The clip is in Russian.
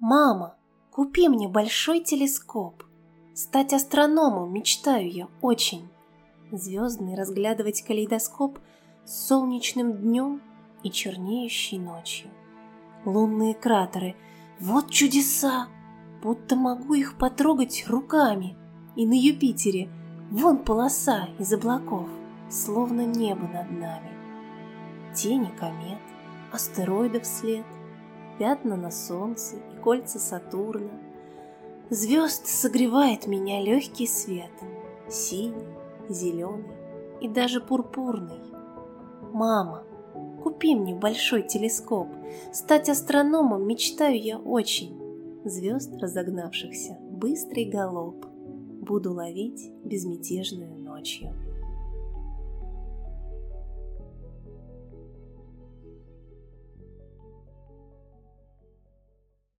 Мама, купи мне большой телескоп. Стать астрономом мечтаю я очень. Звездный разглядывать калейдоскоп с солнечным днем и чернеющей ночью. Лунные кратеры, вот чудеса! Будто могу их потрогать руками. И на Юпитере вон полоса из облаков, словно небо над нами. Тени комет, астероидов след, пятна на солнце и кольца Сатурна. Звезд согревает меня легкий свет, синий, зеленый и даже пурпурный. Мама, купи мне большой телескоп, стать астрономом мечтаю я очень. Звезд разогнавшихся, быстрый галоп, буду ловить безмятежную ночью.